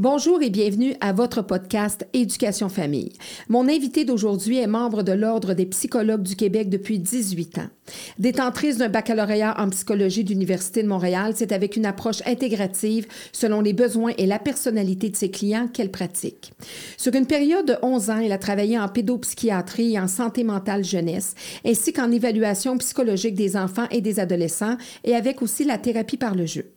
Bonjour et bienvenue à votre podcast Éducation Famille. Mon invité d'aujourd'hui est membre de l'Ordre des psychologues du Québec depuis 18 ans. Détentrice d'un baccalauréat en psychologie de l'Université de Montréal, c'est avec une approche intégrative selon les besoins et la personnalité de ses clients qu'elle pratique. Sur une période de 11 ans, elle a travaillé en pédopsychiatrie et en santé mentale jeunesse, ainsi qu'en évaluation psychologique des enfants et des adolescents, et avec aussi la thérapie par le jeu.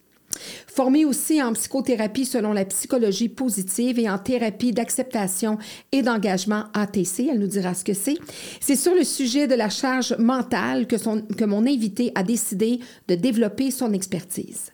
Formée aussi en psychothérapie selon la psychologie positive et en thérapie d'acceptation et d'engagement ATC, elle nous dira ce que c'est. C'est sur le sujet de la charge mentale que, que mon invité a décidé de développer son expertise.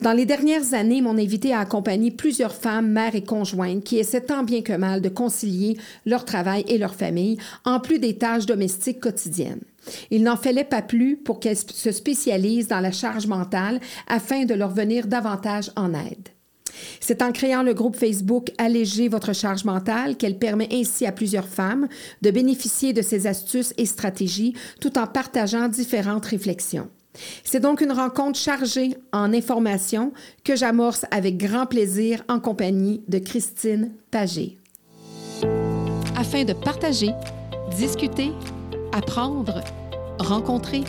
Dans les dernières années, mon invité a accompagné plusieurs femmes, mères et conjointes qui essaient tant bien que mal de concilier leur travail et leur famille, en plus des tâches domestiques quotidiennes. Il n'en fallait pas plus pour qu'elles se spécialisent dans la charge mentale afin de leur venir davantage en aide. C'est en créant le groupe Facebook Alléger votre charge mentale qu'elle permet ainsi à plusieurs femmes de bénéficier de ces astuces et stratégies tout en partageant différentes réflexions. C'est donc une rencontre chargée en informations que j'amorce avec grand plaisir en compagnie de Christine Pagé. Afin de partager, discuter, apprendre, rencontrer,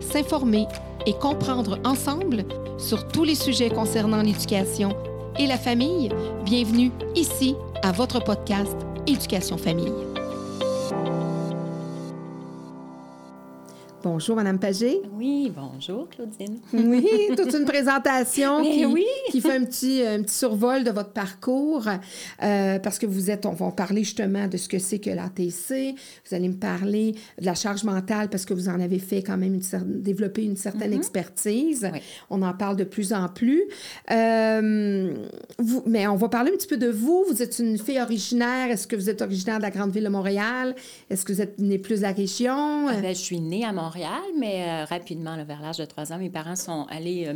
s'informer et comprendre ensemble sur tous les sujets concernant l'éducation et la famille, bienvenue ici à votre podcast Éducation Famille. Bonjour, Madame Pagé. Oui, bonjour, Claudine. oui, toute une présentation qui, oui. qui, fait un petit, un petit survol de votre parcours, euh, parce que vous êtes, on va parler justement de ce que c'est que l'ATC. Vous allez me parler de la charge mentale, parce que vous en avez fait quand même une, développer une certaine Mhm. expertise. Oui. On en parle de plus en plus. Euh, vous, mais on va parler un petit peu de vous. Vous êtes une fille originaire. Est-ce que vous êtes originaire de la grande ville de Montréal? Est-ce que vous êtes née plus de la région? Ah ben, je suis née à Montréal, mais euh, rapidement, là, vers l'âge de 3 ans, mes parents sont allés euh,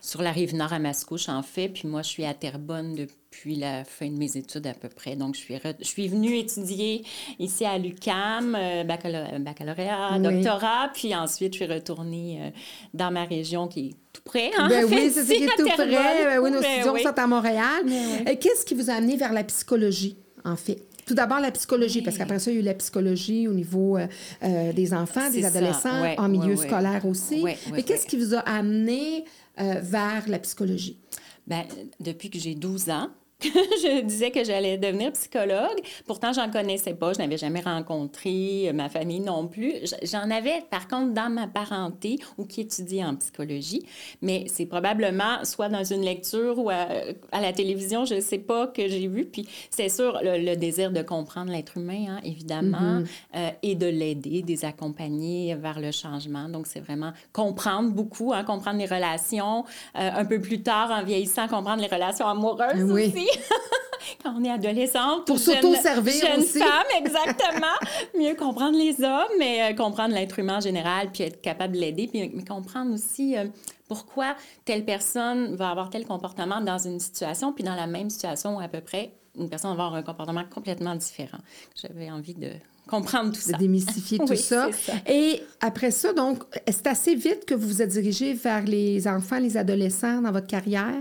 sur la rive nord à Mascouche, en fait. Puis moi, je suis à Terrebonne depuis la fin de mes études à peu près. Donc, je suis, re- je suis venue étudier ici à l'UCAM, euh, baccalauréat, Oui. doctorat. Puis ensuite, je suis retournée dans ma région qui est tout près. Hein, Ben en fait, oui, c'est qui est tout près. Ben oui, nos Ben studios oui. sont à Montréal. Ben oui. Qu'est-ce qui vous a amené vers la psychologie, en fait? Tout d'abord, la psychologie, parce qu'après ça, il y a eu la psychologie au niveau euh, euh, des enfants, des ça, adolescents, ouais, en milieu ouais, ouais. scolaire aussi. Mais qu'est-ce qui vous a amené euh, vers la psychologie? Ben, depuis que j'ai 12 ans, je disais que j'allais devenir psychologue. Pourtant, j'en connaissais pas. Je n'avais jamais rencontré euh, ma famille non plus. J'en avais, par contre, dans ma parenté ou qui étudie en psychologie. Mais c'est probablement soit dans une lecture ou à, à la télévision, je ne sais pas, que j'ai vu. Puis c'est sûr, le, le désir de comprendre l'être humain, hein, évidemment, euh, et de l'aider, des accompagner vers le changement. Donc, c'est vraiment comprendre beaucoup, hein, comprendre les relations. Euh, un peu plus tard, en vieillissant, comprendre les relations amoureuses Oui. aussi. Quand on est adolescente. Pour ou jeune- s'auto-servir jeune aussi. femme, exactement. Mieux comprendre les hommes, mais euh, comprendre l'être humain en général, puis être capable de l'aider, puis mais comprendre aussi euh, pourquoi telle personne va avoir tel comportement dans une situation, puis dans la même situation à peu près, une personne va avoir un comportement complètement différent. J'avais envie de comprendre tout De ça. démystifier tout Oui, ça. ça. Et après ça, donc, c'est assez vite que vous vous êtes dirigé vers les enfants, les adolescents dans votre carrière?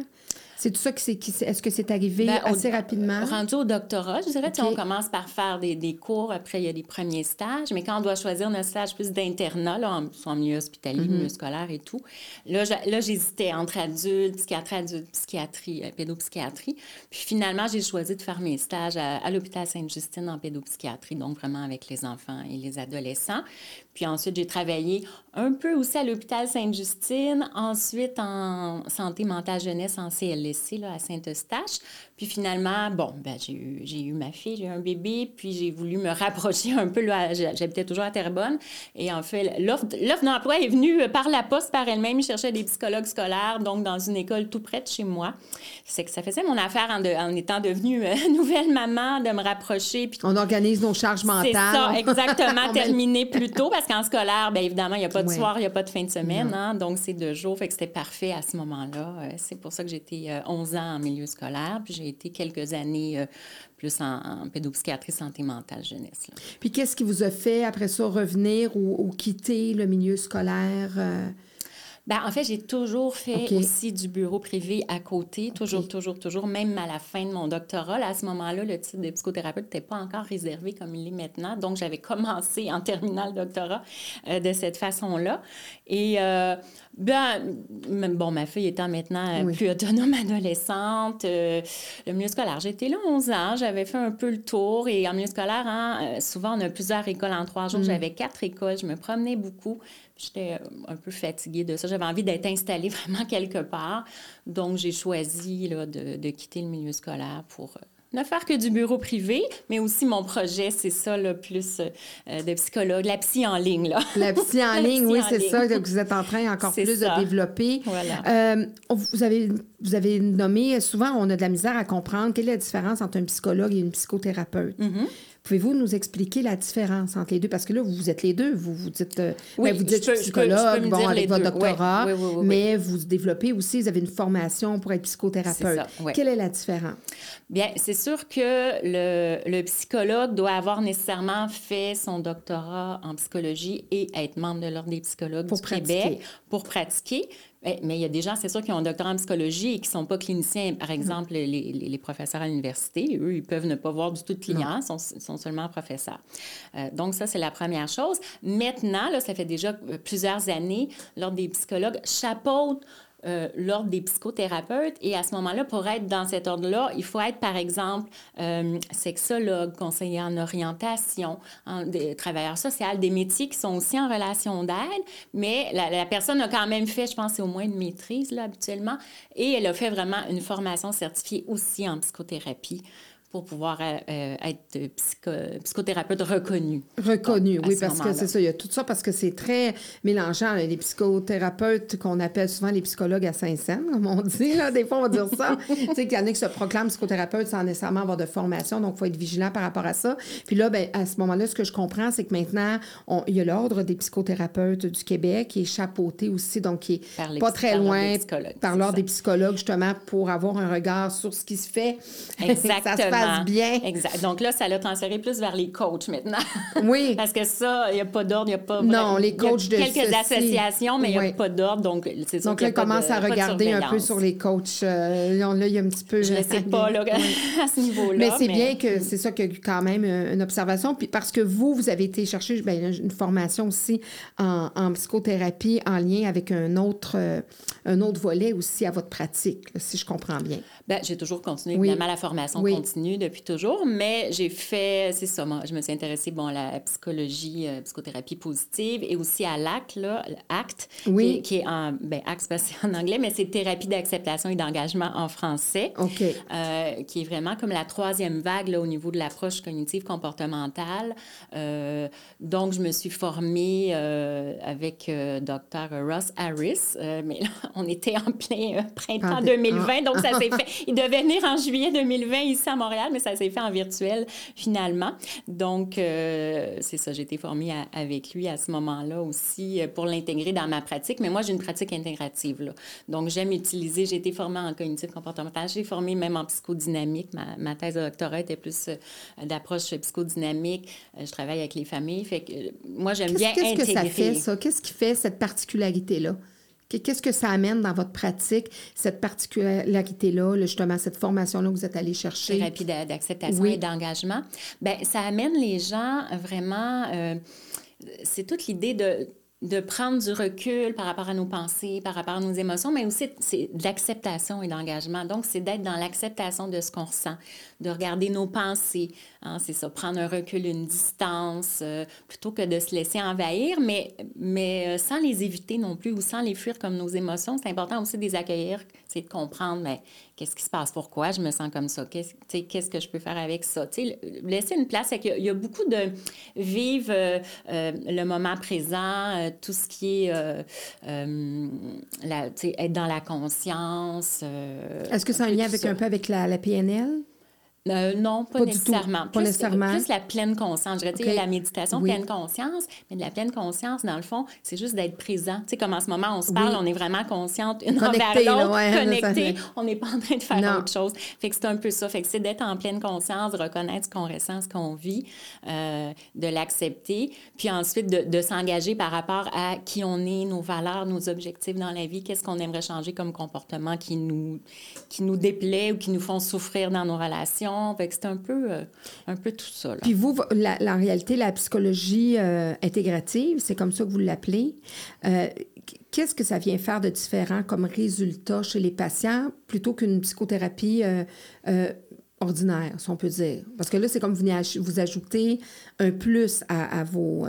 C'est tout ça qui, c'est- est-ce que c'est arrivé Ben, assez rapidement? Rendu au doctorat, je dirais, tu sais, OK. on commence par faire des, des cours, après il y a des premiers stages, mais quand on doit choisir notre stage plus d'internat, là, en, soit en milieu hospitalier, Mm-hmm. milieu scolaire et tout, là, j'hésitais entre adultes, psychiatrie, adulte, psychiatrie, euh, pédopsychiatrie. Puis finalement, j'ai choisi de faire mes stages à, à l'hôpital Sainte-Justine en pédopsychiatrie, donc vraiment avec les enfants et les adolescents. Puis ensuite, j'ai travaillé un peu aussi à l'hôpital Sainte-Justine, ensuite en santé mentale jeunesse en CLSC là, à Saint-Eustache. Puis finalement, bon, ben, j'ai eu, j'ai eu ma fille, j'ai eu un bébé, puis j'ai voulu me rapprocher un peu. Là, j'habitais toujours à Terrebonne. Et en fait, l'offre l'offre d'emploi est venue par la poste par elle-même. Je cherchais des psychologues scolaires, donc dans une école tout près de chez moi. C'est que ça faisait mon affaire en, de- en étant devenue euh, nouvelle maman de me rapprocher. Puis On organise nos charges mentales. c'est ça, exactement, On met- terminé plus tôt, parce qu'en scolaire, bien évidemment, il n'y a pas de Ouais. soir, il n'y a pas de fin de semaine, hein, donc c'est deux jours, fait que c'était parfait à ce moment-là. Euh, c'est pour ça que euh, 11 ans en milieu scolaire, puis j'ai été quelques années euh, plus en, en pédopsychiatrie, santé mentale, jeunesse. Puis qu'est-ce qui vous a fait, après ça, revenir ou, ou quitter le milieu scolaire? euh? Ben, en fait, j'ai toujours fait aussi du bureau privé à côté, toujours, toujours, toujours, même à la fin de mon doctorat. Là, à ce moment-là, le titre de psychothérapeute n'était pas encore réservé comme il est maintenant. Donc, j'avais commencé en terminant le doctorat euh, de cette façon-là. Et, euh, ben, bon, ma fille étant maintenant euh, plus autonome adolescente, le milieu scolaire, j'étais là 11 ans, j'avais fait un peu le tour. Et en milieu scolaire, hein, souvent, on a plusieurs écoles en trois jours. Mm. J'avais quatre écoles, je me promenais beaucoup. J'étais euh, un peu fatiguée de ça. J'avais envie d'être installée vraiment quelque part. Donc, j'ai choisi là, de, de, quitter le milieu scolaire pour euh, ne faire que du bureau privé, mais aussi mon projet, c'est ça, le plus euh, de psychologue, la psy en ligne. Là. La psy en ligne, oui, c'est ça que vous êtes en train encore plus de développer. Voilà. vous, avez, vous avez nommé, souvent, on a de la misère à comprendre quelle est la différence entre un psychologue et une psychothérapeute. Mm-hmm. Pouvez-vous nous expliquer la différence entre les deux? Parce que là, vous êtes les deux. Vous, vous dites, euh, oui, ben, vous dites psychologue, bon, avec votre doctorat, mais vous développez aussi, vous avez une formation pour être psychothérapeute. Quelle est la différence? Bien, c'est sûr que le, le, psychologue doit avoir nécessairement fait son doctorat en psychologie et être membre de l'Ordre des psychologues pour du Québec pour pratiquer. Mais il y a des gens, c'est sûr, qui ont un doctorat en psychologie et qui ne sont pas cliniciens. Par exemple, les, les, professeurs à l'université, eux, ils peuvent ne pas voir du tout de clients, sont, sont seulement professeurs. Euh, donc, ça, c'est la première chose. Maintenant, là, ça fait déjà euh, plusieurs années, l'Ordre des psychologues chapeaute euh, l'ordre des psychothérapeutes. Et à ce moment-là, pour être dans cet ordre-là, il faut être, par exemple, euh, sexologue, conseiller en orientation, travailleur social, des métiers qui sont aussi en relation d'aide, mais la, la, personne a quand même fait, je pense, au moins une maîtrise, là, habituellement, et elle a fait vraiment une formation certifiée aussi en psychothérapie pour pouvoir euh, euh, être psychothérapeute reconnu. Reconnu, oui, parce que c'est ça, il y a tout ça, parce que c'est très mélangeant. Les psychothérapeutes qu'on appelle souvent les psychologues à Saint-Saëns, comme on dit, là, des fois on va dire ça. tu sais, qu'il y en a qui se proclament psychothérapeute sans nécessairement avoir de formation, donc il faut être vigilant par rapport à ça. Puis là, ben, à ce moment-là, ce que je comprends, c'est que maintenant, il y a l'Ordre des psychothérapeutes du Québec qui est chapeauté aussi, donc qui est pas très loin par l'Ordre des psychologues, justement, pour avoir un regard sur ce qui se fait. Exactement bien. Exact. Donc là, ça l'a transféré plus vers les coachs maintenant. Oui. Parce que ça, il n'y a pas d'ordre, il n'y a pas. Non, les coachs de quelques associations, mais il n'y a pas d'ordre. Donc, c'est Donc là, commence à regarder un peu sur les coachs. Euh, là, il y a un petit peu. Je ne sais pas là, à ce niveau-là. Mais c'est bien que c'est ça que quand même euh, une observation. Puis parce que vous, vous avez été chercher ben, une formation aussi en, psychothérapie en lien avec un autre, euh, un autre volet aussi à votre pratique, si je comprends bien. Bien, j'ai toujours continué, évidemment, la formation continue depuis toujours, mais j'ai fait, c'est ça, moi, je me suis intéressée, bon, à la psychologie, euh, psychothérapie positive et aussi à l'ACT, là, ACT, oui. qui, est, en, ben, ACT, c'est en anglais, mais c'est thérapie d'acceptation et d'engagement en français, OK. Euh, qui est vraiment comme la troisième vague, là, au niveau de l'approche cognitive comportementale. Euh, donc, je me suis formée avec Dr. Ross Harris, mais là, on était en plein printemps 2020, donc ça s'est fait il devait venir en juillet 2020 ici à Montréal, mais ça s'est fait en virtuel finalement. Donc, euh, c'est ça, j'ai été formée avec lui à ce moment-là aussi euh, pour l'intégrer dans ma pratique. Mais moi, j'ai une pratique intégrative. Là. Donc, j'aime utiliser, j'ai été formée en cognitif comportemental, j'ai formé même en psychodynamique. Ma, ma, thèse de doctorat était plus euh, d'approche psychodynamique. je travaille avec les familles. Fait que moi, j'aime bien intégrer. Qu'est-ce que ça fait, ça? Qu'est-ce qui fait cette particularité-là? Qu'est-ce que ça amène dans votre pratique, cette particularité-là, justement, cette formation-là que vous êtes allé chercher? Thérapie d'acceptation et d'engagement. Bien, ça amène les gens vraiment... Euh, c'est toute l'idée de de prendre du recul par rapport à nos pensées, par rapport à nos émotions, mais aussi c'est de l'acceptation et d'engagement. Donc, c'est d'être dans l'acceptation de ce qu'on ressent, de regarder nos pensées. Hein, c'est ça, prendre un recul, une distance, euh, plutôt que de se laisser envahir, mais, mais euh, sans les éviter non plus ou sans les fuir comme nos émotions. C'est important aussi de les accueillir, c'est de comprendre, mais qu'est-ce qui se passe, pourquoi je me sens comme ça, qu'est-ce, qu'est-ce que je peux faire avec ça. laisser une place, c'est qu'il y a beaucoup de vivre euh, le moment présent, tout ce qui est la, être dans la conscience. Est-ce que c'est un lien avec un peu avec la, la PNL? Euh, non, pas, nécessairement. Pas plus, nécessairement. plus la pleine conscience. Je dirais, tu sais, OK. la méditation Oui. pleine conscience, mais de la pleine conscience, dans le fond, c'est juste d'être présent. Tu sais, comme en ce moment, on se parle, Oui. on est vraiment consciente une Connecté, envers l'autre, ouais, ça connecté. fait- On n'est pas en train de faire Non. autre chose. Fait que c'est un peu ça. Fait que c'est d'être en pleine conscience, de reconnaître ce qu'on ressent, ce qu'on vit, euh, de l'accepter, puis ensuite de, de s'engager par rapport à qui on est, nos valeurs, nos objectifs dans la vie, qu'est-ce qu'on aimerait changer comme comportement qui nous, qui nous déplaît ou qui nous font souffrir dans nos relations. Un peu, euh, un peu tout ça. Là. Puis vous, vo- la, réalité, la psychologie euh, intégrative, c'est comme ça que vous l'appelez. Euh, Qu'est-ce que ça vient faire de différent comme résultat chez les patients plutôt qu'une psychothérapie ordinaire, si on peut dire? Parce que là, c'est comme vous, ajoutez un plus à, à vos...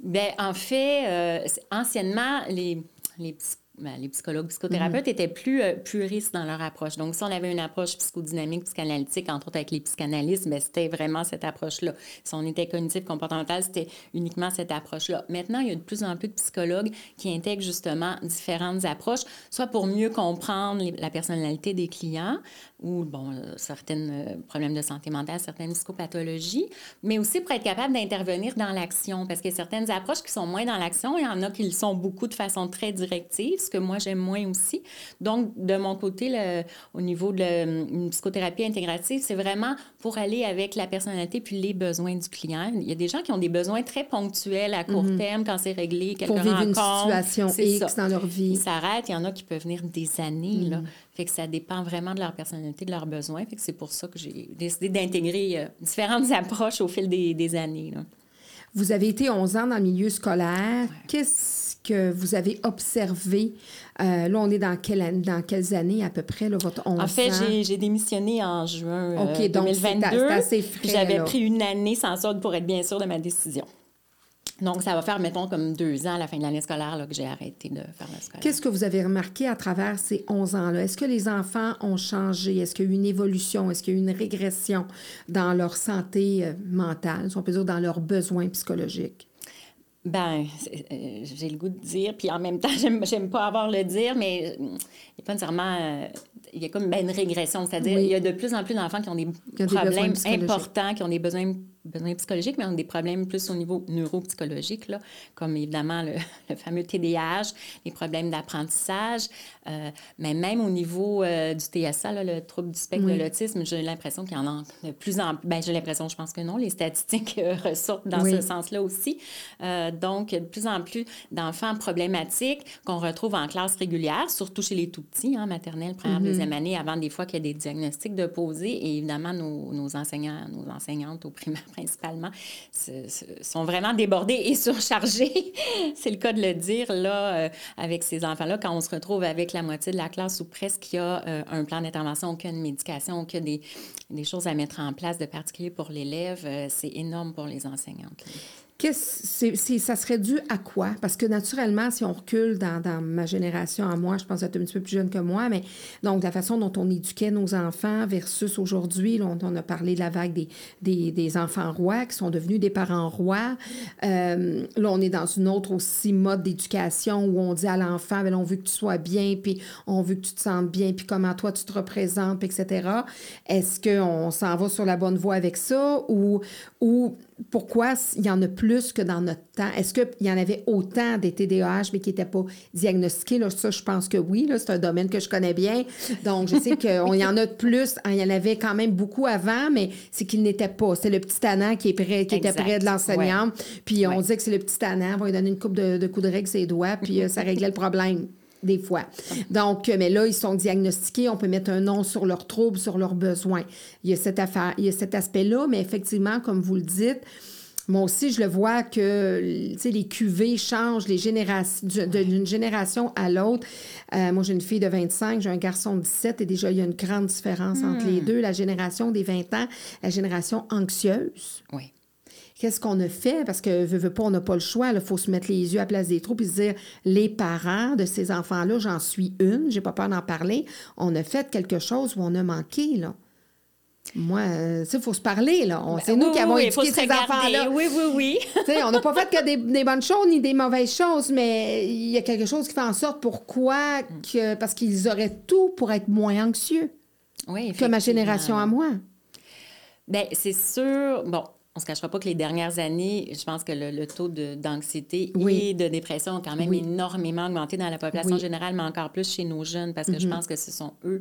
Ben, en fait, anciennement, les, les, ben, les psychologues, psychothérapeutes étaient plus euh, puristes dans leur approche. Donc, si on avait une approche psychodynamique, psychanalytique, entre autres avec les psychanalystes, ben, c'était vraiment cette approche-là. Si on était cognitif comportemental, c'était uniquement cette approche-là. Maintenant, il y a de plus en plus de psychologues qui intègrent justement différentes approches, soit pour mieux comprendre les- la personnalité des clients ou, euh, certains euh, problèmes de santé mentale, certaines psychopathologies, mais aussi pour être capable d'intervenir dans l'action. Parce que certaines approches qui sont moins dans l'action, il y en a qui le sont beaucoup de façon très directive, ce que moi j'aime moins aussi. Donc, de mon côté, au niveau de la- psychothérapie intégrative, c'est vraiment pour aller avec la personnalité puis les besoins du client. Il y a des gens qui ont des besoins très ponctuels à court terme quand c'est réglé, quelques pour vivre une situation X ça. dans leur vie. Ils s'arrêtent. Il y en a qui peuvent venir des années. Mm. Là. Fait que ça dépend vraiment de leur personnalité, de leurs besoins. Fait que c'est pour ça que j'ai décidé d'intégrer euh, différentes approches au fil des, des années. là. Vous avez été 11 ans dans le milieu scolaire. Qu'est-ce que vous avez observé? Euh, là, on est dans, quelle, an- dans quelles années à peu près, là, votre 11 En fait, j'ai- démissionné en juin euh, OK, donc c'est 2022. a- c'est assez puis frais, J'avais pris une année sans solde pour être bien sûre de ma décision. Donc, ça va faire, mettons, comme deux ans à la fin de l'année scolaire là, que j'ai arrêté de faire le scolaire. Qu'est-ce que vous avez remarqué à travers ces 11 ans-là? Est-ce que les enfants ont changé? Est-ce qu'il y a eu une évolution? Est-ce qu'il y a eu une régression dans leur santé euh, mentale, si on peut dire, dans leurs besoins psychologiques? Ben, euh, j'ai le goût de dire, puis en même temps, j'aime, pas avoir le dire, mais euh, il n'y a pas nécessairement. euh, il y a comme ben, une régression, c'est-à-dire Oui. il y a de plus en plus d'enfants qui ont des Qui ont problèmes importants, qui ont des besoins, besoins psychologiques, mais ont des problèmes plus au niveau neuropsychologique, là, comme évidemment le, le fameux TDAH, les problèmes d'apprentissage, euh, mais même au niveau euh, du TSA, là, le trouble du spectre Oui. de l'autisme, j'ai l'impression qu'il y en a de plus en plus. Ben, j'ai l'impression, je pense que non, les statistiques euh, ressortent dans Oui. ce sens-là aussi. Donc, a de plus en plus d'enfants problématiques qu'on retrouve en classe régulière, surtout chez les tout-petits, hein, maternelle, première, Mm-hmm. deuxième année, avant des fois qu'il y ait des diagnostics de poser. Et évidemment, nos, nos enseignants, nos enseignantes au primaire principalement, sont vraiment débordés et surchargés. C'est le cas de le dire, là, avec ces enfants-là, quand on se retrouve avec la moitié de la classe ou presque, il y a euh, un plan d'intervention, aucune médication, qu'il y a des, des choses à mettre en place de particulier pour l'élève, euh, c'est énorme pour les enseignantes. Ça serait dû à quoi? Parce que naturellement, si on recule dans, ma génération à moi, je pense être un petit peu plus jeune que moi, mais donc la façon dont on éduquait nos enfants versus aujourd'hui, on, a parlé de la vague des, des, enfants rois qui sont devenus des parents rois. Euh, là, on est dans une autre aussi mode d'éducation où on dit à l'enfant, ben, on veut que tu sois bien, puis on veut que tu te sentes bien, puis comment toi tu te représentes, etc. Est-ce qu'on s'en va sur la bonne voie avec ça ou, ou pourquoi il y en a plus que dans notre temps? Est-ce qu'il y en avait autant des TDAH, mais qui n'étaient pas diagnostiqués? Là, ça, je pense que oui. C'est un domaine que je connais bien. Donc, je sais qu'il y en a de plus. Il y en avait quand même beaucoup avant, mais c'est qu'ils n'étaient pas. C'est le petit tannant qui, est près, qui était près de l'enseignante. Puis on Ouais. disait que c'est le petit tannant. On va lui donner une coupe de, de coups de règle ses doigts, puis euh, ça réglait le problème. Des fois. Donc, euh, mais là, ils sont diagnostiqués. On peut mettre un nom sur leurs troubles, sur leurs besoins. Il y a cette affaire, il y a cet aspect-là, mais effectivement, comme vous le dites, moi aussi, je le vois que les cuvées changent les générations, d'une génération à l'autre. Euh, moi, j'ai une fille de 25, j'ai un garçon de 17, et déjà, il y a une grande différence entre les deux. La génération des 20 ans, la génération anxieuse. Oui. Qu'est-ce qu'on a fait? Parce que, veut, veut pas, on n'a pas le choix. Il faut se mettre les yeux à la place des trous puis se dire, les parents de ces enfants-là, j'en suis une, j'ai pas peur d'en parler. On a fait quelque chose où on a manqué, là. Moi, euh, il faut se parler, là. On- C'est nous qui avons oui, éduqué ces enfants-là. Oui, oui, oui. On n'a pas fait que des, des bonnes choses ni des mauvaises choses, mais il y a quelque chose qui fait en sorte pourquoi que parce qu'ils auraient tout pour être moins anxieux oui que ma génération à moi. Bien, c'est sûr. Bon, on ne se cachera pas que les dernières années, je pense que le, taux d'anxiété et de dépression a quand même énormément augmenté dans la population générale, mais encore plus chez nos jeunes, parce que je mm-hmm. pense que ce sont eux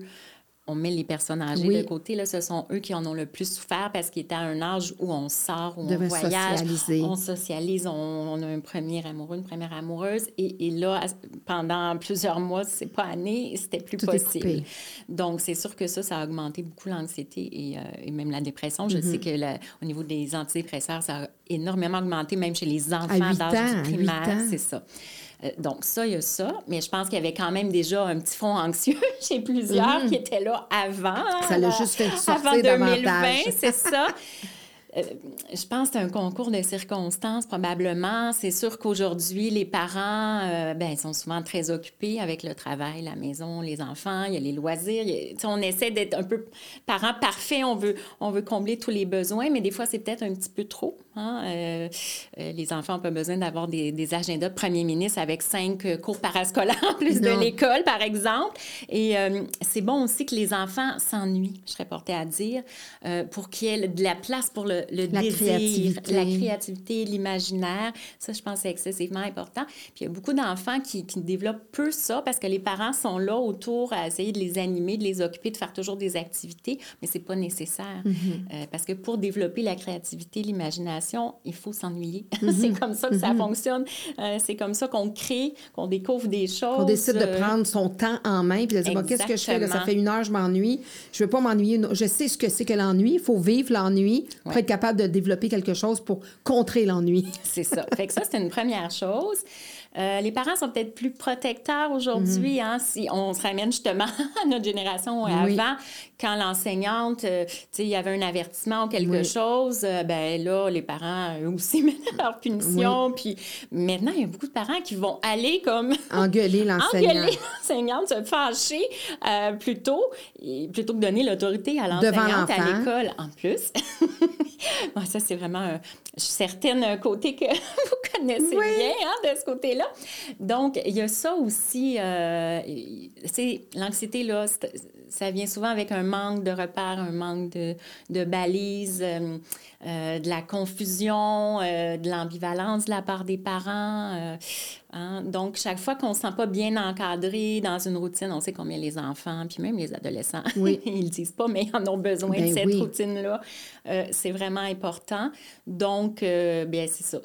on met les personnes âgées de côté, là, ce sont eux qui en ont le plus souffert parce qu'ils étaient à un âge où on sort, où on voyage, on socialise, on, a un premier amoureux, une première amoureuse. Et, là, pendant plusieurs mois, c'est pas années, c'était plus possible. Donc, c'est sûr que ça, ça a augmenté beaucoup l'anxiété et, euh, même la dépression. Je sais mm-hmm. que au niveau des antidépresseurs, ça a énormément augmenté, même chez les enfants d'âge primaire, c'est ça. Euh, donc, ça, il y a ça. Mais je pense qu'il y avait quand même déjà un petit fond anxieux chez plusieurs mhm. qui étaient là avant. Ça l'a juste fait sortir Avant 2020, c'est ça. Euh, je pense que c'est un concours de circonstances, probablement. C'est sûr qu'aujourd'hui, les parents euh, ben, sont souvent très occupés avec le travail, la maison, les enfants, il y a les loisirs. on essaie d'être un peu parents parfaits, on veut, on veut combler tous les besoins, mais des fois, c'est peut-être un petit peu trop. Hein. Euh, les enfants n'ont pas besoin d'avoir des, des, agendas de premier ministre avec cinq cours parascolaires en plus de l'école, par exemple. Et c'est bon aussi que les enfants s'ennuient, je serais portée à dire, pour qu'il y ait de la place pour le, le, la créativité. la créativité, l'imaginaire. Ça, je pense, c'est excessivement important. Puis il y a beaucoup d'enfants qui, qui, développent peu ça parce que les parents sont là autour à essayer de les animer, de les occuper, de faire toujours des activités, mais c'est pas nécessaire. Mm-hmm. Euh, parce que pour développer la créativité, l'imagination, il faut s'ennuyer. Mm-hmm. c'est comme ça que ça mm-hmm. fonctionne. Euh, c'est comme ça qu'on crée, qu'on découvre des choses. On décide de prendre son temps en main puis de dire, qu'est-ce que je fais? Là? Ça fait une heure, je m'ennuie. Je veux pas m'ennuyer. Je sais ce que c'est que l'ennui. Il faut vivre l'ennui pour être capable de développer quelque chose pour contrer l'ennui. c'est ça. Fait que ça, c'est une première chose. Euh, les parents sont peut-être plus protecteurs aujourd'hui, mhm. hein, si on se ramène justement à notre génération avant, quand l'enseignante, euh, tu sais, il y avait un avertissement ou quelque chose, euh, ben là, les parents eux aussi mettaient leur punition. Puis maintenant, il y a beaucoup de parents qui vont aller comme... Engueuler l'enseignante. Engueuler l'enseignante, se fâcher plutôt, plutôt que donner l'autorité à l'enseignante à l'école en plus. ça, c'est vraiment, un côté que vous connaissez bien hein, de ce côté-là. Donc, il y a ça aussi. Euh, l'anxiété, là, ça vient souvent avec un manque de repères, un manque de, de balises, euh, euh, de la confusion, de l'ambivalence de la part des parents. Hein? Donc, chaque fois qu'on ne se sent pas bien encadré dans une routine, on sait combien les enfants, puis même les adolescents, ils ne disent pas, mais ils en ont besoin de ben cette routine-là. c'est vraiment important. Donc, bien, c'est ça.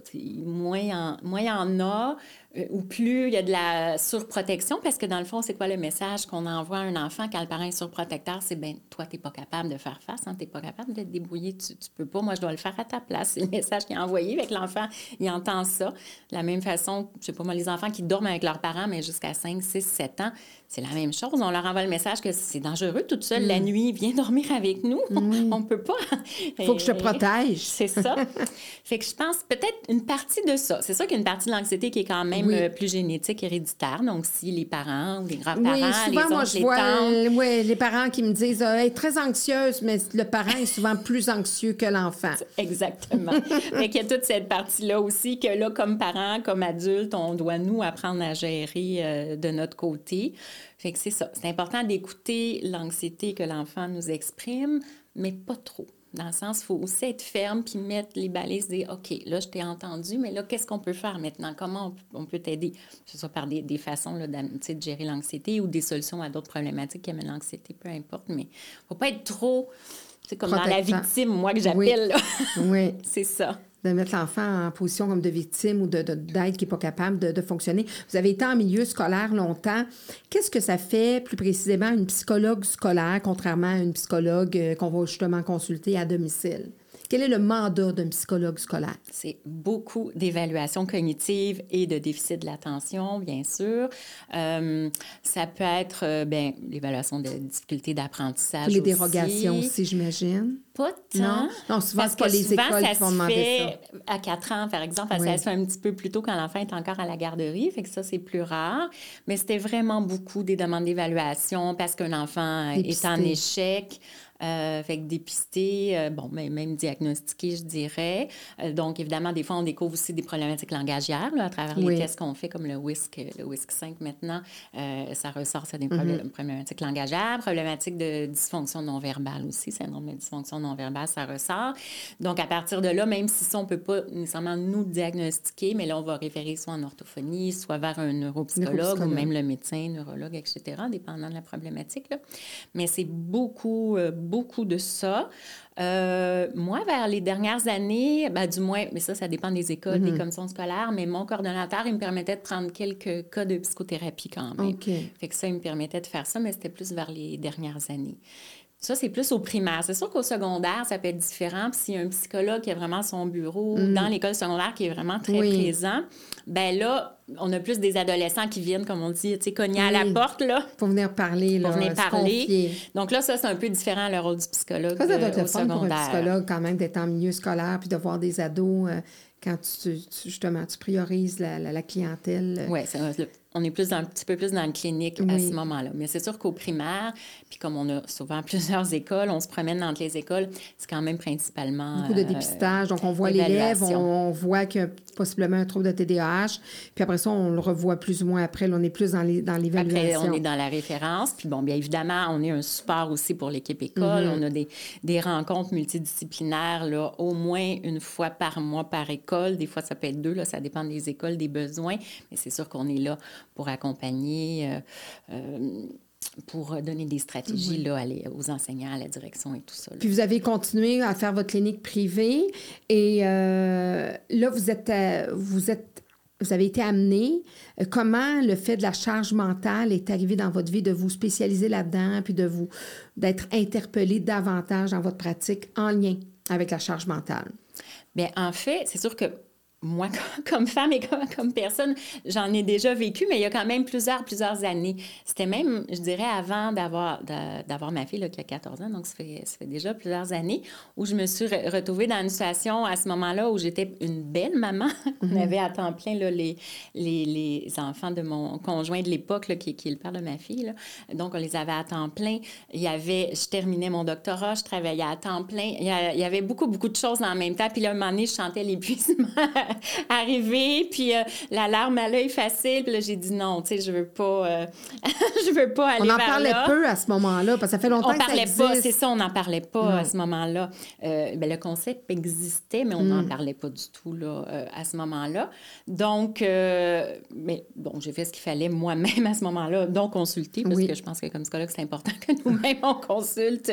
Moins il y en a, euh, ou plus il y a de la surprotection, parce que dans le fond, c'est quoi le message qu'on envoie à un enfant quand le parent est surprotecteur? C'est ben toi, tu n'es pas capable de faire face, hein, tu n'es pas capable de te débrouiller, tu, ne peux pas, moi, je dois le faire à ta place. C'est le message qui est envoyé avec l'enfant, il entend ça. De la même façon, je sais pas moi, les enfants qui dorment avec leurs parents, mais jusqu'à 5, 6, 7 ans, c'est la même chose. On leur envoie le message que c'est dangereux toute seule la mm. nuit. Viens dormir avec nous. On ne peut pas. Il faut que je te protège. c'est ça. fait que je pense peut-être une partie de ça. C'est ça qu'il y a une partie de l'anxiété qui est quand même euh, plus génétique, héréditaire. Donc, si les parents ou les grands-parents, oui, souvent, les moi, je vois, euh, oui, les parents qui me disent euh, être très anxieuse, mais le parent est souvent plus anxieux que l'enfant. Exactement. fait qu'il y a toute cette partie-là aussi que là, comme parents, comme adultes, on doit nous apprendre à gérer de notre côté. Fait que c'est ça. C'est important d'écouter l'anxiété que l'enfant nous exprime, mais pas trop. Dans le sens, il faut aussi être ferme puis mettre les balises, dire OK, là, je t'ai entendu, mais là, qu'est-ce qu'on peut faire maintenant? Comment on, peut t'aider? Que ce soit par des, des façons là, de, gérer l'anxiété ou des solutions à d'autres problématiques qui amènent l'anxiété, peu importe. Mais il ne faut pas être trop. C'est comme dans la victime, moi, que j'appelle. Oui. oui. c'est ça de mettre l'enfant en position comme de victime ou d'aide de, qui n'est pas capable de, fonctionner. Vous avez été en milieu scolaire longtemps. Qu'est-ce que ça fait plus précisément une psychologue scolaire, contrairement à une psychologue euh, qu'on va justement consulter à domicile? Quel est le mandat d'un psychologue scolaire? C'est beaucoup d'évaluation cognitive et de déficit de l'attention, bien sûr. Euh, ça peut être euh, ben, l'évaluation de difficultés d'apprentissage. Les dérogations aussi, j'imagine? Pas tant. Non, non souvent, c'est pas les écoles qui vont demander ça. À 4 ans, par exemple, ça se fait un petit peu plus tôt quand l'enfant est encore à la garderie, fait que ça, c'est plus rare. Mais c'était vraiment beaucoup des demandes d'évaluation parce qu'un enfant est en échec. Euh, fait que dépister, euh, bon, mais même diagnostiquer, je dirais. Euh, donc, évidemment, des fois, on découvre aussi des problématiques langagières là, à travers les tests qu'on fait, comme le WISC, le WISC 5 maintenant. ça ressort, ça des mm-hmm. problématiques langagières, problématiques de dysfonction non verbale aussi, syndrome de dysfonction non verbale, ça ressort. Donc, à partir de là, même si ça, on ne peut pas nécessairement nous diagnostiquer, mais là, on va référer soit en orthophonie, soit vers un neuropsychologue, ou même le médecin, neurologue, etc., dépendant de la problématique. Là. Mais c'est beaucoup, beaucoup de ça. Euh, moi, vers les dernières années, ben, du moins, mais ça, ça dépend des écoles, des mhm. commissions scolaires, mais mon coordonnateur, il me permettait de prendre quelques cas de psychothérapie quand même. Fait que ça, il me permettait de faire ça, mais c'était plus vers les dernières années. Ça, c'est plus au primaire. C'est sûr qu'au secondaire, ça peut être différent. Puis s'il y a un psychologue qui a vraiment son bureau mhm. dans l'école secondaire qui est vraiment très présent, ben là, on a plus des adolescents qui viennent, comme on dit, tu sais, cogner à la porte, là. Pour venir parler, là. Pour venir parler. Donc là, ça, c'est un peu différent, le rôle du psychologue ça, ça doit être euh, le fun pour un psychologue, quand même, d'être en milieu scolaire puis de voir des ados... Euh, quand tu, justement, tu priorises la, la, clientèle. Oui, on est plus un petit peu plus dans le clinique à ce moment-là. Mais c'est sûr qu'au primaire, puis comme on a souvent plusieurs écoles, on se promène entre les écoles, c'est quand même principalement... Beaucoup de euh, dépistage. Donc, on voit l'élève, on, voit qu'il y a possiblement un trouble de TDAH, puis après ça, on le revoit plus ou moins après. Là, on est plus dans l'évaluation. Après, on est dans la référence. Puis bon, bien évidemment, on est un support aussi pour l'équipe école. Mm-hmm. On a des, des rencontres multidisciplinaires, là, au moins une fois par mois par école. Des fois, ça peut être deux, là, ça dépend des écoles, des besoins. Mais c'est sûr qu'on est là pour accompagner. Euh, euh, pour donner des stratégies là, aux enseignants, à la direction et tout ça. Puis vous avez continué à faire votre clinique privée et euh, là, vous êtes, vous êtes, vous avez été amené. Comment le fait de la charge mentale est arrivé dans votre vie, de vous spécialiser là-dedans, puis de vous d'être interpellé davantage dans votre pratique en lien avec la charge mentale? Bien, en fait, c'est sûr que moi, comme femme et comme, personne, j'en ai déjà vécu, mais il y a quand même plusieurs, plusieurs années. C'était même, je dirais, avant d'avoir, d'avoir ma fille qui a 14 ans, donc ça fait, ça fait, déjà plusieurs années, où je me suis retrouvée dans une situation à ce moment-là où j'étais une belle maman. On mhm. avait à temps plein là, les, les, les, enfants de mon conjoint de l'époque, qui, qui, est le père de ma fille. Là. Donc, on les avait à temps plein. Il y avait, je terminais mon doctorat, je travaillais à temps plein. Il y, avait beaucoup, beaucoup de choses en même temps. Puis là, un moment donné, je chantais l'épuisement arrivé, puis euh, la larme à l'œil facile. Puis là, j'ai dit non, tu sais, je veux pas, euh, je veux pas aller On en parlait peu à ce moment-là, parce que ça fait longtemps on que parlait ça pas, c'est ça, on n'en parlait pas à ce moment-là. Euh, ben, le concept existait, mais on n'en mm. parlait pas du tout là, à ce moment-là. Donc, mais bon, j'ai fait ce qu'il fallait moi-même à ce moment-là, donc consulter, parce que je pense que comme psychologue, c'est important que nous-mêmes, on consulte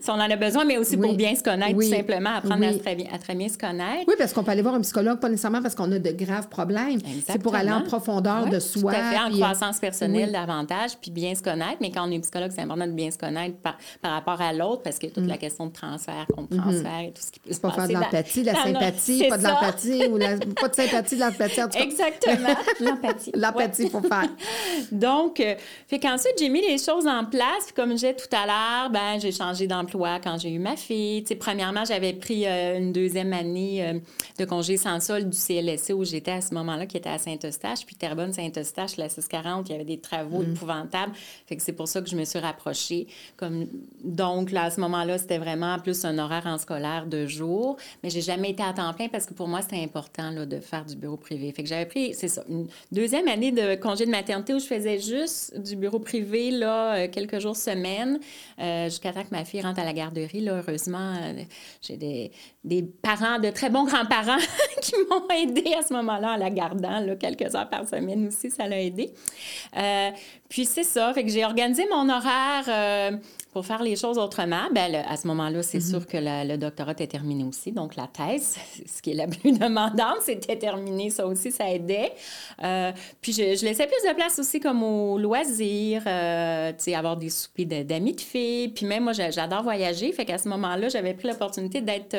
si on en a besoin, mais aussi pour bien se connaître, tout simplement, apprendre à, très bien, à très bien se connaître. Oui, parce qu'on peut aller voir un psychologue, pas nécessairement parce qu'on a de graves problèmes. C'est pour aller en profondeur de soi. Tout à fait, en croissance personnelle davantage, puis bien se connaître. Mais quand on est psychologue, c'est important de bien se connaître par, par rapport à l'autre, parce que toute la mm. question de transfert, contre transfert et tout ce qui peut se passer. Pas faire de l'empathie, de la sympathie, pas de l'empathie, ou pas de sympathie, de l'empathie. En tout cas. Exactement, l'empathie. l'empathie, il faut faire. Donc, euh, fait qu'ensuite, j'ai mis les choses en place. Puis comme je disais tout à l'heure, ben, j'ai changé d'emploi quand j'ai eu ma fille. premièrement, j'avais pris euh, une deuxième année euh, de congé sans du CLSC où j'étais à ce moment-là, qui était à Saint-Eustache. Puis Terrebonne-Saint-Eustache, la 640, il y avait des travaux mm. épouvantables. Fait que c'est pour ça que je me suis rapprochée. Comme... Donc, là, à ce moment-là, c'était vraiment plus un horaire en scolaire de jour. Mais j'ai jamais été à temps plein parce que pour moi, c'était important là, de faire du bureau privé. Fait que j'avais pris, c'est ça, une deuxième année de congé de maternité où je faisais juste du bureau privé, là, euh, quelques jours semaine, euh, jusqu'à temps que ma fille rentre à la garderie. Là, heureusement, euh, j'ai des, des parents, de très bons grands-parents qui m'ont aidé à ce moment-là en la gardant là, quelques heures par semaine aussi, ça l'a aidé. Euh, puis c'est ça, fait que j'ai organisé mon horaire euh, pour faire les choses autrement. Ben, à ce moment-là, c'est mm-hmm. sûr que le doctorat était terminé aussi, donc la thèse, ce qui est la plus demandante, c'était terminé, ça aussi, ça aidait. Euh, puis je, je, laissais plus de place aussi comme au loisir, tu sais, avoir des soupers d'amis de filles. Puis même, moi, j'adore voyager, fait qu'à ce moment-là, j'avais pris l'opportunité d'être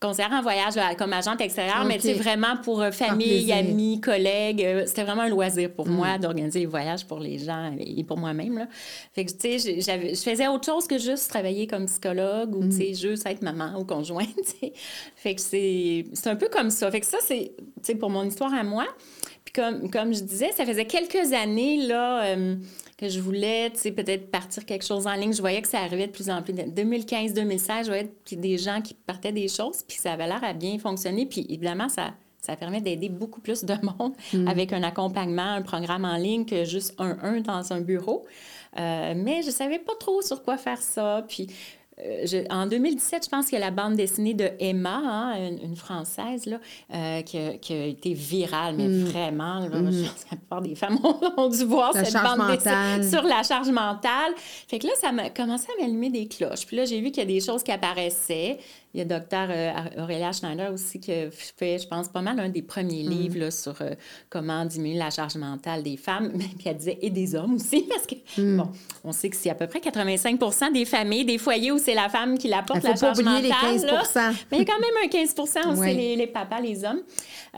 conseillère en voyage comme agente extérieure, mais c'est vraiment pour euh, famille, amis, collègues. Euh, c'était vraiment un loisir pour moi mm. d'organiser les voyages pour les gens et pour moi-même. Fait que, tu sais, je faisais autre chose que juste travailler comme psychologue ou, tu sais, juste être maman ou conjointe, Fait que c'est un peu comme ça. Fait que ça, c'est, tu sais, pour mon histoire à moi. Puis comme, comme je disais, ça faisait quelques années, là, euh, que je voulais, tu sais, peut-être partir quelque chose en ligne. Je voyais que ça arrivait de plus en plus. 2015-2016, je voyais des gens qui partaient des choses, puis ça avait l'air à bien fonctionner. Puis évidemment, ça, ça permet d'aider beaucoup plus de monde mm. avec un accompagnement, un programme en ligne que juste un-un dans un bureau. Euh, mais je savais pas trop sur quoi faire ça. Puis euh, en 2017, je pense qu'il y a la bande dessinée de Emma, hein, une, Française, là, euh, qui, a, été virale, mais mm. vraiment, je mm. pense que la plupart des femmes ont, dû voir cette bande dessinée sur la charge mentale. Fait que là, ça m'a commencé à m'allumer des cloches. Puis là, j'ai vu qu'il y a des choses qui apparaissaient. Il y a docteur euh, Aurélia Schneider aussi qui fait, je pense, pas mal un des premiers mm. livres là, sur euh, comment diminuer la charge mentale des femmes, puis elle disait et des hommes aussi, parce que, bon, on sait que c'est à peu près 85% des familles, des foyers où c'est la femme qui la porte, la charge mentale. Les 15 là. Mais il y a quand même un 15 aussi, les, les, papas, les hommes.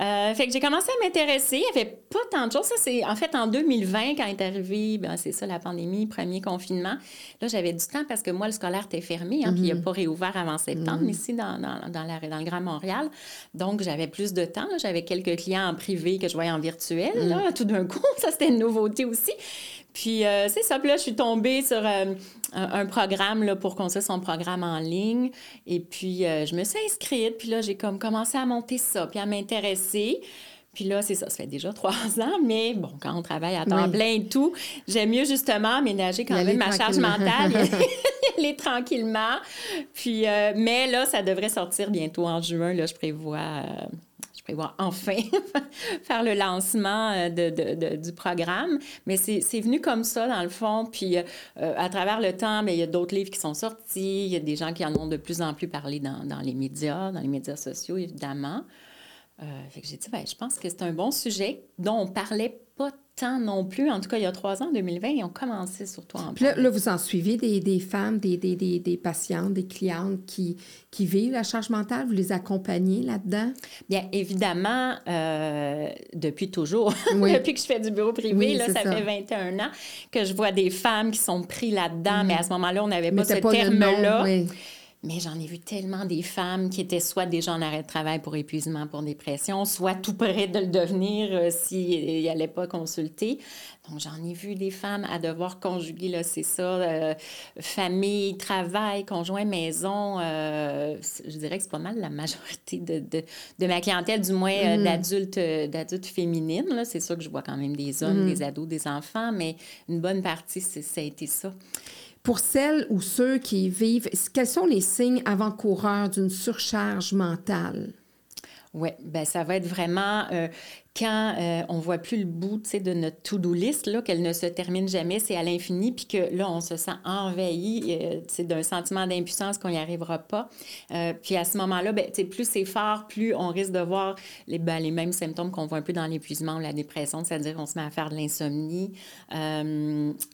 Euh, fait que j'ai commencé à m'intéresser. Il n'y avait pas tant de choses. Ça, c'est en fait en 2020, quand est arrivé, ben, c'est ça, la pandémie, premier confinement. Là, j'avais du temps parce que moi, le scolaire était fermé, hein, puis il n'a mm-hmm. pas réouvert avant septembre. Mm-hmm dans, dans, la, dans le Grand Montréal. Donc, j'avais plus de temps. J'avais quelques clients en privé que je voyais en virtuel. Là, mm. tout d'un coup, ça, c'était une nouveauté aussi. Puis, euh, c'est ça. Puis là, je suis tombée sur euh, un, programme là, pour construire son programme en ligne. Et puis, euh, je me suis inscrite. Puis là, j'ai comme commencé à monter ça, puis à m'intéresser. Puis là, c'est ça, ça fait déjà trois ans, mais bon, quand on travaille à temps plein et tout, j'aime mieux justement ménager quand même ma charge mentale, aller tranquillement. Puis, mais là, ça devrait sortir bientôt en juin. Là, je prévois. Euh, enfin faire le lancement euh, du programme. Mais c'est venu comme ça, dans le fond. Puis à travers le temps, mais il y a d'autres livres qui sont sortis. Il y a des gens qui en ont de plus en plus parlé dans, dans les médias, dans les médias sociaux, évidemment. Euh, fait que j'ai dit, ben, je pense que c'est un bon sujet dont on parlait pas tant non plus. En tout cas, il y a trois ans, 2020, ils ont commencé surtout en là, là, vous en suivez des, des femmes, des, des, des, des, patientes, des clientes qui, qui vivent la charge mentale? Vous les accompagnez là-dedans? Bien, évidemment, euh, depuis toujours. depuis que je fais du bureau privé, là, ça, fait 21 ans que je vois des femmes qui sont prises là-dedans, mais à ce moment-là, on n'avait pas ce terme-là. Mais j'en ai vu tellement des femmes qui étaient soit déjà en arrêt de travail pour épuisement, pour dépression, soit tout près de le devenir euh, s'ils n'allaient pas consulter. Donc, j'en ai vu des femmes à devoir conjuguer, là, c'est ça, euh, famille, travail, conjoint, maison. Euh, je dirais que c'est pas mal la majorité de, de, de ma clientèle, du moins mm-hmm. d'adultes, d'adultes féminines. Là. C'est sûr que je vois quand même des hommes, mm-hmm. des ados, des enfants, mais une bonne partie, ça a été ça. Pour celles ou ceux qui vivent, quels sont les signes avant-coureurs d'une surcharge mentale? Oui, ben ça va être vraiment euh, quand euh, on voit plus le bout de notre to-do list, qu'elle ne se termine jamais, c'est à l'infini, puis que là, on se sent envahi euh, d'un sentiment d'impuissance qu'on n'y arrivera pas. Euh, puis à ce moment-là, ben, plus c'est fort, plus on risque de voir les, ben, les mêmes symptômes qu'on voit un peu dans l'épuisement ou la dépression, c'est-à-dire qu'on se met à faire de l'insomnie,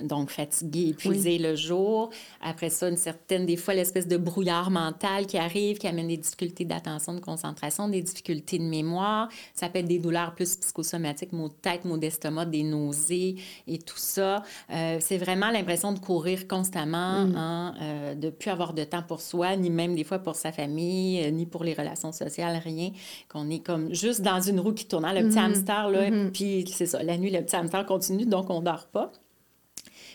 donc fatigué, épuisé le jour. Après ça, une certaine, des fois, l'espèce de brouillard mental qui arrive, qui amène des difficultés d'attention, de concentration, des difficultés de mémoire. Ça peut être des douleurs plus psychosomatique, maux de tête, maux d'estomac, des nausées et tout ça. Euh, c'est vraiment l'impression de courir constamment, mm. hein, euh, de ne plus avoir de temps pour soi, ni même des fois pour sa famille, euh, ni pour les relations sociales, rien. Qu'on est comme juste dans une roue qui tourne, hein, le petit mm-hmm. hamster, là, mm-hmm. puis c'est ça, la nuit, le petit hamster continue, donc on ne dort pas.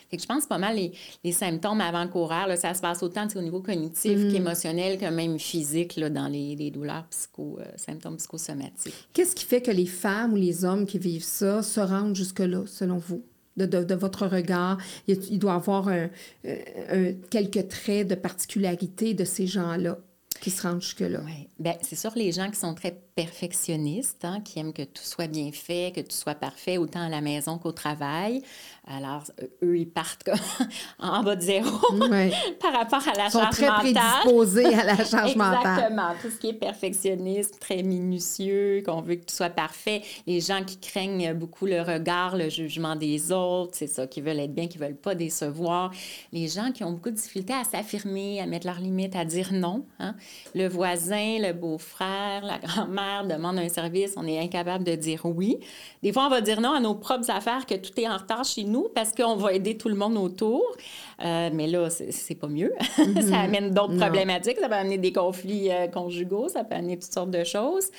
Fait que je pense pas mal les, les symptômes avant-coureurs, ça se passe autant au niveau cognitif mm. qu'émotionnel que même physique là, dans les, les douleurs psycho, euh, symptômes psychosomatiques. Qu'est-ce qui fait que les femmes ou les hommes qui vivent ça se rendent jusque-là, selon vous? De, de, votre regard, il, doit y avoir un, quelques traits de particularité de ces gens-là qui se rendent jusque-là? Oui. Bien, c'est sûr, les gens qui sont très perfectionnistes, hein, qui aiment que tout soit bien fait, que tout soit parfait, autant à la maison qu'au travail. Alors, eux, ils partent comme en bas de zéro par rapport à la ils sont très prédisposés à la charge mentale. Exactement. Tout ce qui est perfectionniste, très minutieux, qu'on veut que tout soit parfait. Les gens qui craignent beaucoup le regard, le jugement des autres, c'est ça, qui veulent être bien, qui veulent pas décevoir. Les gens qui ont beaucoup de difficultés à s'affirmer, à mettre leurs limites, à dire non. Hein. Le voisin, le beau-frère, la grand-mère, demande un service, on est incapable de dire oui. Des fois, on va dire non à nos propres affaires que tout est en retard chez nous parce qu'on va aider tout le monde autour. Euh, mais là, c'est pas mieux. ça mm-hmm. amène d'autres problématiques. Ça peut amener des conflits euh, conjugaux, ça peut amener toutes sortes de choses.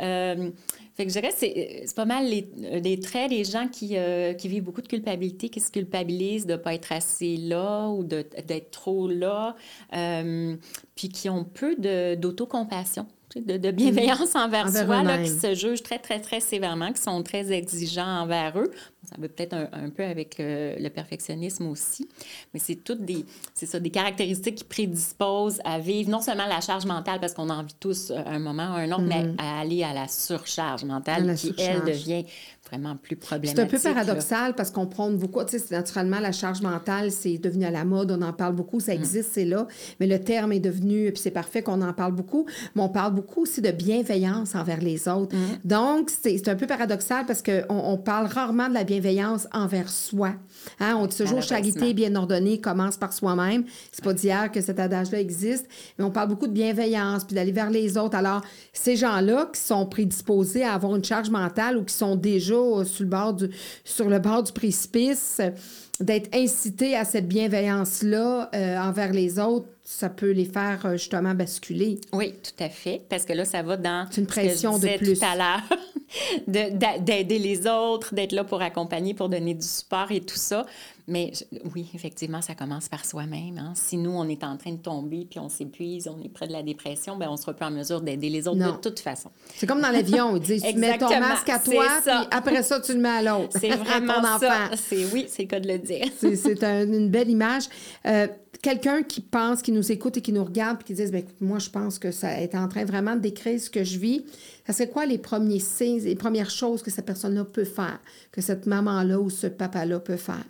Euh, fait que je dirais c'est c'est pas mal les, les, traits des gens qui, qui vivent beaucoup de culpabilité, qui se culpabilisent de ne pas être assez là ou d'être trop là, puis qui ont peu d'autocompassion de, bienveillance envers, soi, là, qui se jugent très, très, très sévèrement, qui sont très exigeants envers eux. Ça va peut-être un, peu avec euh, le perfectionnisme aussi, mais c'est toutes des, c'est ça, des caractéristiques qui prédisposent à vivre non seulement la charge mentale, parce qu'on en vit tous euh, un moment ou un autre, mais mm-hmm. à aller à la surcharge mentale qui, elle, devient vraiment plus problématique. C'est un peu paradoxal parce qu'on prône beaucoup, tu sais, naturellement, la charge mentale, c'est devenu à la mode, on en parle beaucoup, ça mm. existe, c'est là, mais le terme est devenu, puis c'est parfait qu'on en parle beaucoup, mais on parle beaucoup aussi de bienveillance envers les autres. Mm. Donc, c'est un peu paradoxal parce qu'on on parle rarement de la bienveillance envers soi. Hein? On dit toujours charité bien ordonnée commence par soi-même. C'est pas d'hier que cet adage-là existe, mais on parle beaucoup de bienveillance puis d'aller vers les autres. Alors, ces gens-là qui sont prédisposés à avoir une charge mentale ou qui sont déjà sur le bord du, sur le bord du précipice, d'être incités à cette bienveillance-là euh, envers les autres, ça peut les faire euh, justement basculer. Oui, tout à fait, parce que là, ça va dans une pression de plus. tout à l'heure, d'aider les autres, d'être là pour accompagner, pour donner du support et tout ça. Mais oui, effectivement, ça commence par soi-même. Hein. Si nous, on est en train de tomber, puis on s'épuise, on est près de la dépression, bien, on sera plus en mesure d'aider les autres de toute façon. C'est comme dans l'avion, ils disent, tu mets ton masque à toi, puis après ça, tu le mets à l'autre. C'est vraiment ça. Oui, c'est le cas de le dire. c'est une belle image. Euh, quelqu'un qui pense, qui nous écoute et qui nous regarde, puis qui dit, ben, moi, je pense que ça est en train vraiment de décrire ce que je vis. Ça serait quoi les premiers signes, les premières choses que cette personne-là peut faire, que cette maman-là ou ce papa-là peut faire?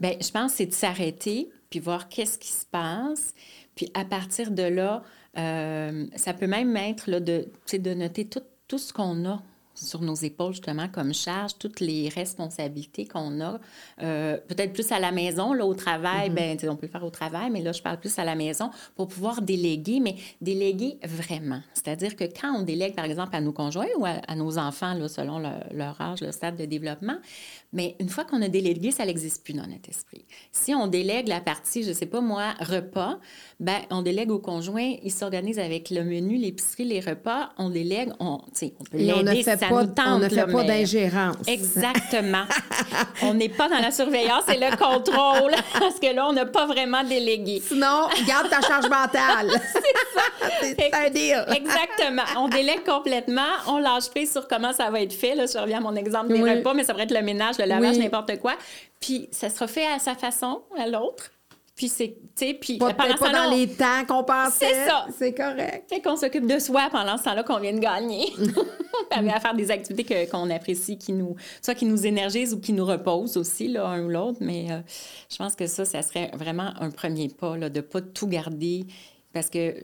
Bien, je pense que c'est de s'arrêter, puis voir qu'est-ce qui se passe. Puis à partir de là, euh, ça peut même être là, de, de noter tout, tout ce qu'on a sur nos épaules, justement, comme charge, toutes les responsabilités qu'on a. Euh, peut-être plus à la maison, là, au travail, mm-hmm. ben, on peut le faire au travail, mais là, je parle plus à la maison pour pouvoir déléguer, mais déléguer vraiment. C'est-à-dire que quand on délègue, par exemple, à nos conjoints ou à, nos enfants, là, selon leur âge, le stade de développement, mais une fois qu'on a délégué, ça n'existe plus dans notre esprit. Si on délègue la partie, je ne sais pas moi, repas, ben on délègue au conjoint, il s'organise avec le menu, l'épicerie, les repas, on délègue, on, on peut l'aider, ça pas, On ne fait pas d'ingérence. Exactement. on n'est pas dans la surveillance et le contrôle, parce que là, on n'a pas vraiment délégué. Sinon, garde ta charge mentale. c'est ça. c'est un deal. Exactement. On délègue complètement, on lâche prise sur comment ça va être fait. Là, je reviens à mon exemple des repas, mais ça pourrait être le ménage, le lavage, n'importe quoi. Puis ça sera fait à sa façon, à l'autre. Puis c'est, tu sais, puis pas, pendant pas dans les temps qu'on pensait. C'est ça. C'est correct. Fait qu'on s'occupe de soi pendant ce temps-là qu'on vient de gagner. à faire des activités qu'on apprécie, qui nous, soit qui nous énergisent ou qui nous reposent aussi, là, un ou l'autre. Mais euh, je pense que ça, ça serait vraiment un premier pas, là, de pas tout garder. Parce que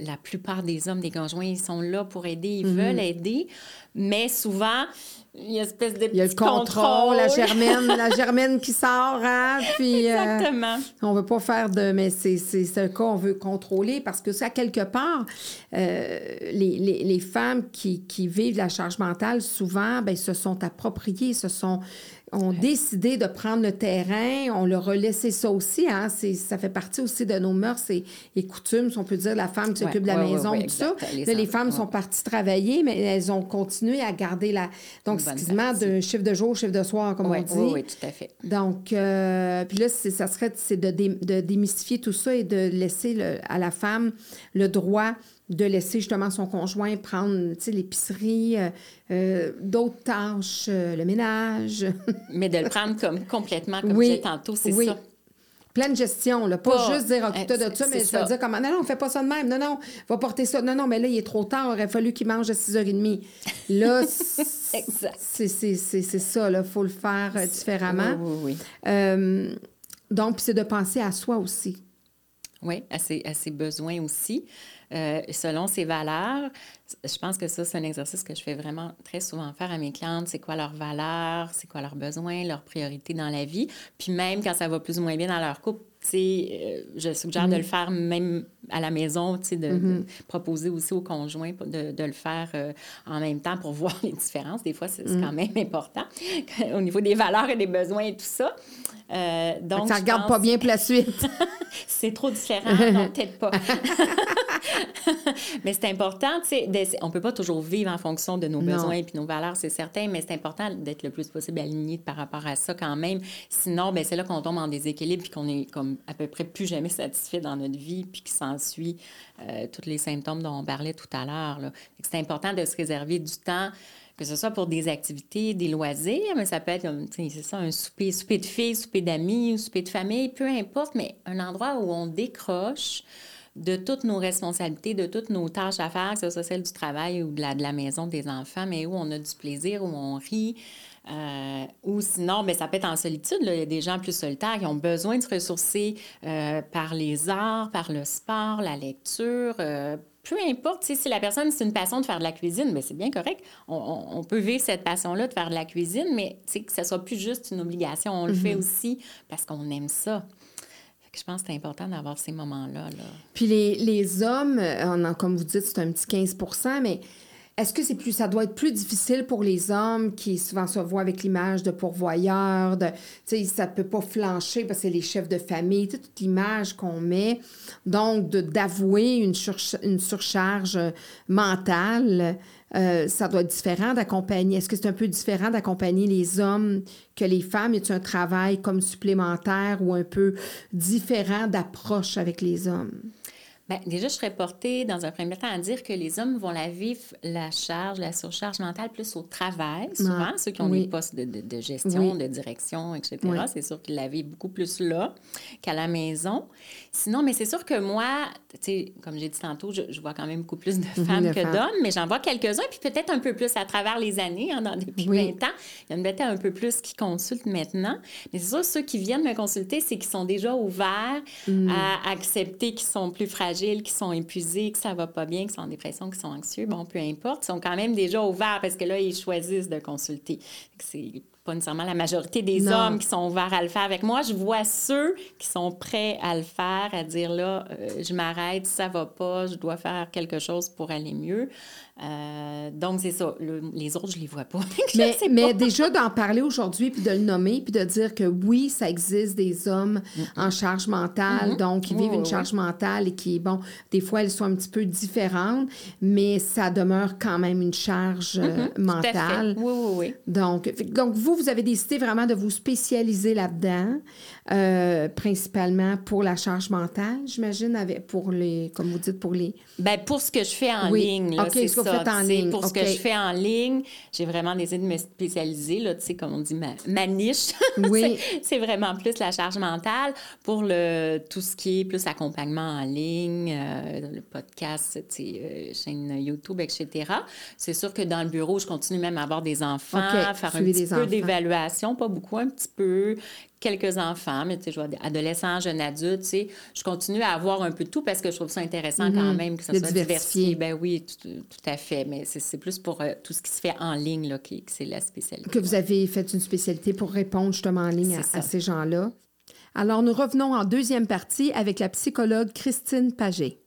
la plupart des hommes, des conjoints, ils sont là pour aider, ils mm-hmm. veulent aider. Mais souvent, il y a une espèce de Il y a le contrôle, la germaine, la germaine qui sort, hein, puis... Euh, Exactement. on veut pas faire de... Mais c'est, c'est un cas, on veut contrôler parce que ça, quelque part, euh, les, les, les, femmes qui, qui, vivent la charge mentale, souvent, ben, se sont appropriées, se sont ont décidé de prendre le terrain, on leur a laissé ça aussi. Hein? ça fait partie aussi de nos mœurs et, coutumes, si on peut dire, la femme qui s'occupe de la maison, tout ça. Les, femmes sont parties travailler, mais elles ont continué à garder la. Donc, excusez-moi, de chiffre de jour, chiffre de soir, comme on dit. Oui, oui, tout à fait. Donc, euh, puis là, ça serait c'est de, de, démystifier tout ça et de laisser à la femme le droit de laisser justement son conjoint prendre l'épicerie, euh, euh, d'autres tâches, euh, le ménage. Mais de le prendre comme complètement, comme oui, tantôt, c'est oui. ça. Pleine gestion, là. Pas, juste dire, occupe-toi de ça, mais je vais dire comment, non, non, on fait pas ça de même. Non, non, va porter ça. Non, non, mais là, il est trop tard, il aurait fallu qu'il mange à 6h30. Là, c'est ça, là. Il faut le faire différemment. Oui, oui, oui. donc, c'est de penser à soi aussi. Oui, à ses, à ses besoins aussi. Euh, selon ses valeurs. Je pense que ça, c'est un exercice que je fais vraiment très souvent faire à mes clientes. C'est quoi leurs valeurs, c'est quoi leurs besoins, leurs priorités dans la vie? Puis même quand ça va plus ou moins bien dans leur couple, euh, je suggère de le faire même à la maison, de, de, Mm-hmm. proposer aussi au conjoint de, de le faire euh, en même temps pour voir les différences. Des fois, c'est Mm. quand même important au niveau des valeurs et des besoins et tout ça. Euh, donc, ça regarde pense- pas bien pour la suite. c'est trop différent, non, peut-être pas. mais c'est important, tu sais, on peut pas toujours vivre en fonction de nos Non. besoins et puis nos valeurs, c'est certain, mais c'est important d'être le plus possible aligné par rapport à ça quand même. Sinon, ben c'est là qu'on tombe en déséquilibre puis qu'on est comme à peu près plus jamais satisfait dans notre vie puis qui s'ensuit euh, tous les symptômes dont on parlait tout à l'heure. C'est important de se réserver du temps que ce soit pour des activités, des loisirs, mais ça peut être, c'est ça, un souper, souper de filles, souper d'amis, ou souper de famille, peu importe, mais un endroit où on décroche de toutes nos responsabilités, de toutes nos tâches à faire, que ce soit celle du travail ou de la, de la maison des enfants, mais où on a du plaisir, où on rit. euh, ou sinon, ben, ça peut être en solitude. Il y a des gens plus solitaires qui ont besoin de se ressourcer euh, par les arts, par le sport, la lecture, euh, peu importe, si la personne, c'est une passion de faire de la cuisine, mais c'est bien correct. On, on- on peut vivre cette passion-là de faire de la cuisine, mais que ce soit plus juste une obligation. On le fait aussi parce qu'on aime ça. Je pense que c'est important d'avoir ces moments-là. Là. Puis les, les hommes, euh, on en- comme vous dites, c'est un petit 15% mais est-ce que c'est plus, ça doit être plus difficile pour les hommes qui souvent se voient avec l'image de pourvoyeur, de, tu sais, ça peut pas flancher parce que c'est les chefs de famille, toute l'image qu'on met. Donc, d'avouer une, surch- une surcharge mentale, euh, ça doit être différent d'accompagner. Est-ce que c'est un peu différent d'accompagner les hommes que les femmes? Y a-t-il un travail comme supplémentaire ou un peu différent d'approche avec les hommes? Bien, déjà, je serais portée, dans un premier temps, à dire que les hommes vont la vivre, la charge, la surcharge mentale, plus au travail, souvent, Ah, ceux qui ont oui. des postes de, de- de gestion, Oui. de direction, etc. Oui. C'est sûr qu'ils la vivent beaucoup plus là qu'à la maison. Sinon, mais c'est sûr que moi, tu sais, comme j'ai dit tantôt, je, je vois quand même beaucoup plus de femmes de que femmes. d'hommes, mais j'en vois quelques-uns, puis peut-être un peu plus à travers les années, hein, dans- depuis Oui. 20 ans. Il y en a peut-être un peu plus qui consultent maintenant. Mais c'est sûr, ceux qui viennent me consulter, c'est qu'ils sont déjà ouverts Mm. à accepter qu'ils sont plus fragiles, qu'ils sont épuisés, que ça va pas bien, qu'ils sont en dépression, qu'ils sont anxieux. Bon, peu importe. Ils sont quand même déjà ouverts parce que là, ils choisissent de consulter. C'est pas nécessairement la majorité des Non. hommes qui sont ouverts à le faire avec moi. Je vois ceux qui sont prêts à le faire, à dire là, euh, je m'arrête, ça va pas, je dois faire quelque chose pour aller mieux. Euh, donc, c'est ça. Le- les autres, je les vois pas. Mais, mais pas. déjà d'en parler aujourd'hui, puis de le nommer, puis de dire que oui, ça existe des hommes en charge mentale, donc qui Mm-hmm. Vivent oui, une charge mentale et qui, bon, des fois, elles sont un petit peu différentes, mais ça demeure quand même une charge euh, Mm-hmm. Tout à fait. mentale. Oui, oui, oui. Donc, donc, vous, vous avez décidé vraiment de vous spécialiser là-dedans, euh, principalement pour la charge mentale, j'imagine, pour les, comme vous dites, pour les... Ben, pour ce que je fais en Oui. ligne, là, OK, ça. faites en ligne. Pour ce que je fais en ligne, j'ai vraiment décidé de me spécialiser, là, tu sais, comme on dit, ma, ma niche. Oui. C'est- vraiment plus la charge mentale pour le, tout ce qui est plus accompagnement en ligne, euh, le podcast, tu sais, euh, chaîne YouTube, etc. C'est sûr que dans le bureau, je continue même à avoir des enfants, OK, faire un petit peu d'évaluation, pas beaucoup, un petit peu, quelques enfants, mais tu sais, je vois adolescents, jeunes adultes, tu sais, je continue à avoir un peu de tout parce que je trouve ça intéressant quand même que ça soit diversifié. Ben oui, tout, tout à fait, mais c'est plus pour euh, tout ce qui se fait en ligne, là, qui, c'est la spécialité. que vous avez fait une spécialité pour répondre justement en ligne à, à ces gens-là. Alors, nous revenons en deuxième partie avec la psychologue Christine Paget.